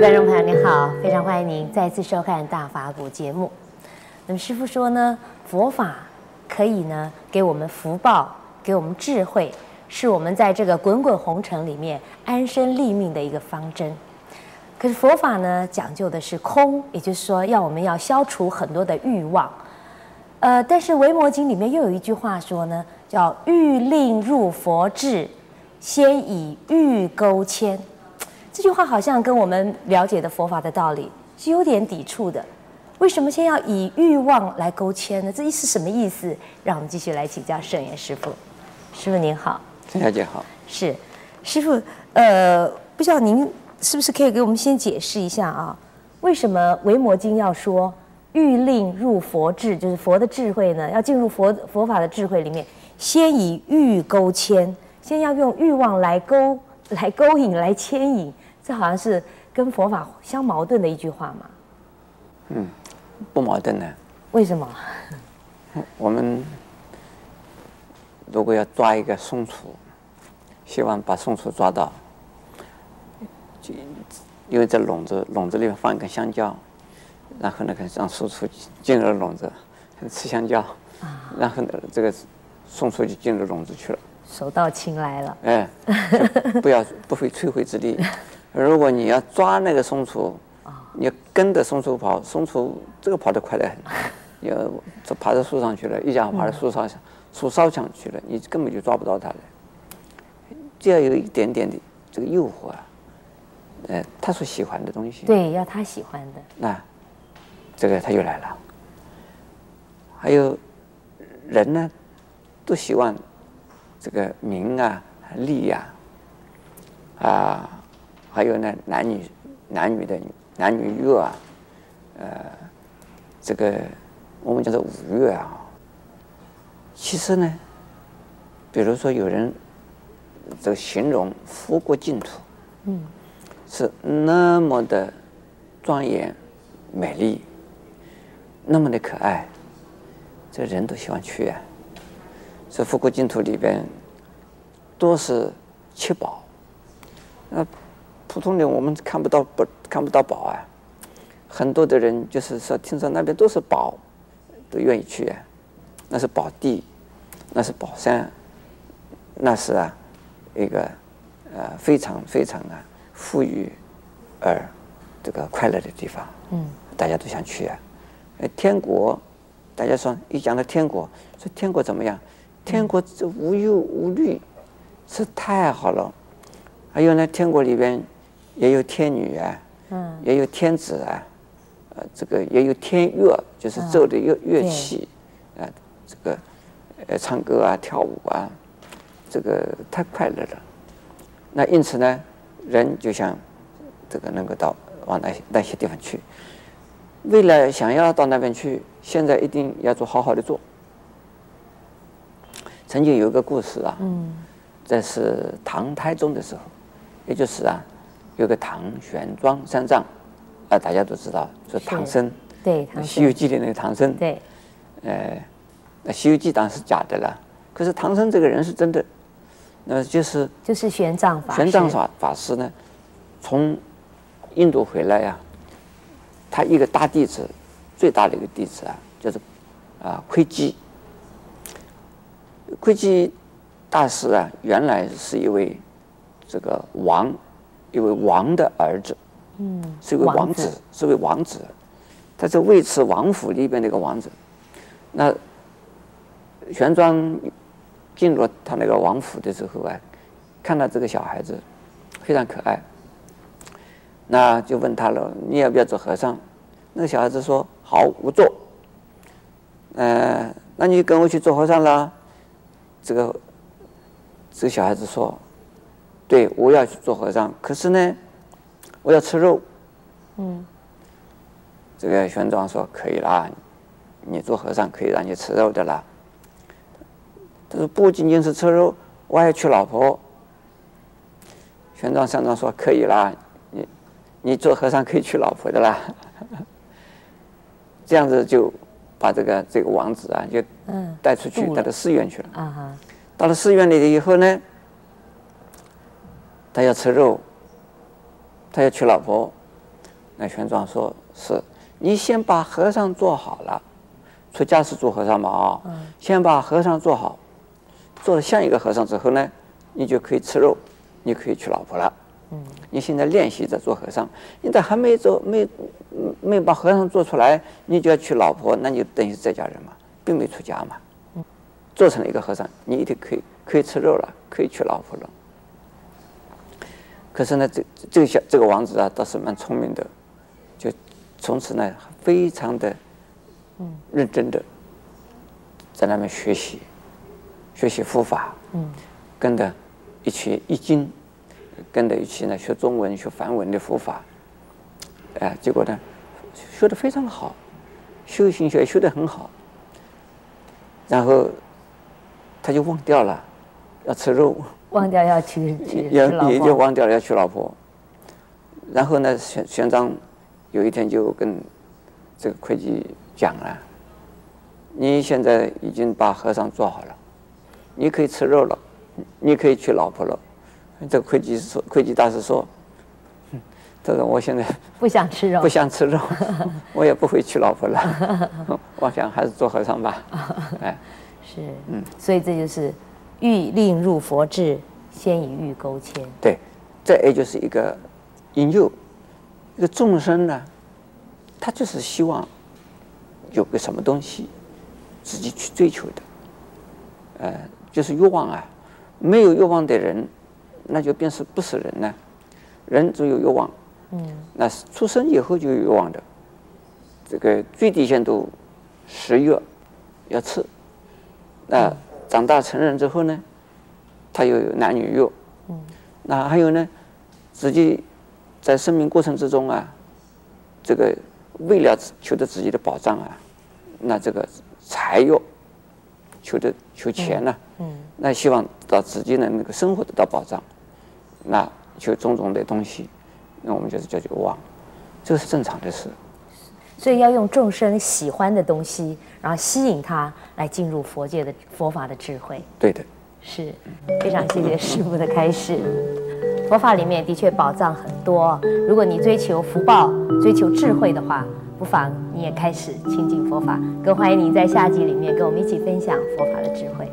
观众朋友您好，非常欢迎您再次收看《大法古》节目。那么师傅说呢，佛法可以呢给我们福报，给我们智慧，是我们在这个滚滚红尘里面安身立命的一个方针。可是佛法呢讲究的是空，也就是说要我们要消除很多的欲望。呃，但是《维摩经》里面又有一句话说呢，叫“欲令入佛智，先以欲勾牵”。这句话好像跟我们了解的佛法的道理是有点抵触的。为什么先要以欲望来勾牵呢？这意思什么意思？让我们继续来请教圣严师傅。师傅您好，陈小姐好。是，师傅，呃，不知道您是不是可以给我们先解释一下啊？为什么《维摩经》要说？欲令入佛智，就是佛的智慧呢，要进入佛佛法的智慧里面，先以欲勾牵，先要用欲望来勾、来勾引、来牵引，这好像是跟佛法相矛盾的一句话嘛？嗯，不矛盾的。为什么？我们如果要抓一个松鼠，希望把松鼠抓到，就因为在笼子笼子里面放一根香蕉。然后呢，可以让松鼠进入笼子，吃香蕉，然后呢，这个松鼠就进入笼子去了。手到擒来了。哎，不要不费吹灰之力。如果你要抓那个松鼠，你要跟着松鼠跑，松鼠这个跑得快得很，要就爬到树上去了，一家爬到树上树梢上去了，你根本就抓不到它了。就要有一点点的这个诱惑啊，呃，他所喜欢的东西。对，要他喜欢的。那。这个他就来了，还有人呢，都希望这个名啊、利呀，啊，还有呢，男女男女的男女乐啊，呃，这个我们叫做五欲啊。其实呢，比如说有人这个形容佛国净土，嗯，是那么的庄严美丽。那么的可爱，这人都喜欢去啊。这佛国净土里边，多是七宝。那普通的我们看不到不看不到宝啊。很多的人就是说，听说那边都是宝，都愿意去啊。那是宝地，那是宝山，那是啊一个呃非常非常啊富裕而这个快乐的地方。嗯，大家都想去啊。呃天国，大家说一讲到天国，说天国怎么样？天国这无忧无虑，是太好了。还有呢，天国里边也有天女啊，嗯，也有天子啊，呃，这个也有天乐，就是奏的乐乐器，啊，这个呃唱歌啊跳舞啊，这个太快乐了。那因此呢，人就想这个能够到往那些那些地方去。为了想要到那边去，现在一定要做好好的做。曾经有一个故事啊，嗯，这是唐太宗的时候，也就是啊，有个唐玄奘三藏，啊，大家都知道，是唐僧，对，《西游记》里那个唐僧，对，呃，那《西游记》当然是假的了，可是唐僧这个人是真的，那就是就是玄奘法玄奘法法师呢，从印度回来呀。他一个大弟子，最大的一个弟子啊，就是啊，窥基。窥基大师啊，原来是一位这个王，一位王的儿子，嗯，是一位王子，是位王子。他是尉迟王府里边的一个王子。那玄奘进入他那个王府的时候啊，看到这个小孩子非常可爱。那就问他了，你要不要做和尚？那个小孩子说：“好，我做。”呃，那你跟我去做和尚啦？这个这个小孩子说：“对，我要去做和尚，可是呢，我要吃肉。”嗯。这个玄奘说：“可以啦，你做和尚可以让你吃肉的啦。”他说：“不仅仅是吃肉，我还要娶老婆。”玄奘三藏说：“可以啦。”你你做和尚可以娶老婆的啦，这样子就把这个这个王子啊就带出去，带到寺院去了。啊到了寺院里以后呢，他要吃肉，他要娶老婆，那玄奘说：“是，你先把和尚做好了，出家是做和尚嘛啊、先把和尚做好，做的像一个和尚之后呢，你就可以吃肉，你可以娶老婆了。嗯，你现在练习着做和尚，你在还没做没没把和尚做出来，你就要娶老婆，那你就等于是在家人嘛，并没出家嘛。嗯，做成了一个和尚，你一定可以可以吃肉了，可以娶老婆了。可是呢，这这个小这个王子啊，倒是蛮聪明的。”就从此呢，非常的认真的在那边学习，学习佛法，跟着一起易经，跟着一起呢学中文、学梵文的佛法，哎，结果呢学得非常好，修行学修得很好，然后他就忘掉了要吃肉，忘掉要娶娶也也就忘掉了要娶老婆，然后呢玄玄奘。有一天就跟这个会计讲了，你现在已经把和尚做好了，你可以吃肉了，你可以娶老婆了。这个会计说，会计大师说，他说我现在不想吃肉，不想吃肉，我也不会娶老婆了，我想还是做和尚吧。哎，是，嗯，所以这就是欲令入佛智，先以欲钩牵。对，这也就是一个引诱。一个众生呢，他就是希望有个什么东西自己去追求的，呃，就是欲望啊。没有欲望的人，那就便是不是人呢？人总有欲望，嗯，那是出生以后就有欲望的。这个最低限度食欲要吃，那长大成人之后呢，他有男女欲，嗯，那还有呢，自己。在生命过程之中啊，这个为了求得自己的保障啊，那这个财欲求得求钱呢、嗯，那希望到自己的那个生活得到保障，那求种种的东西，那我们就是叫做妄，这是正常的事。所以要用众生喜欢的东西，然后吸引他来进入佛界的佛法的智慧。对的，是非常谢谢师父的开示。佛法里面的确宝藏很多，如果你追求福报、追求智慧的话，不妨你也开始亲近佛法。更欢迎你在下集里面跟我们一起分享佛法的智慧。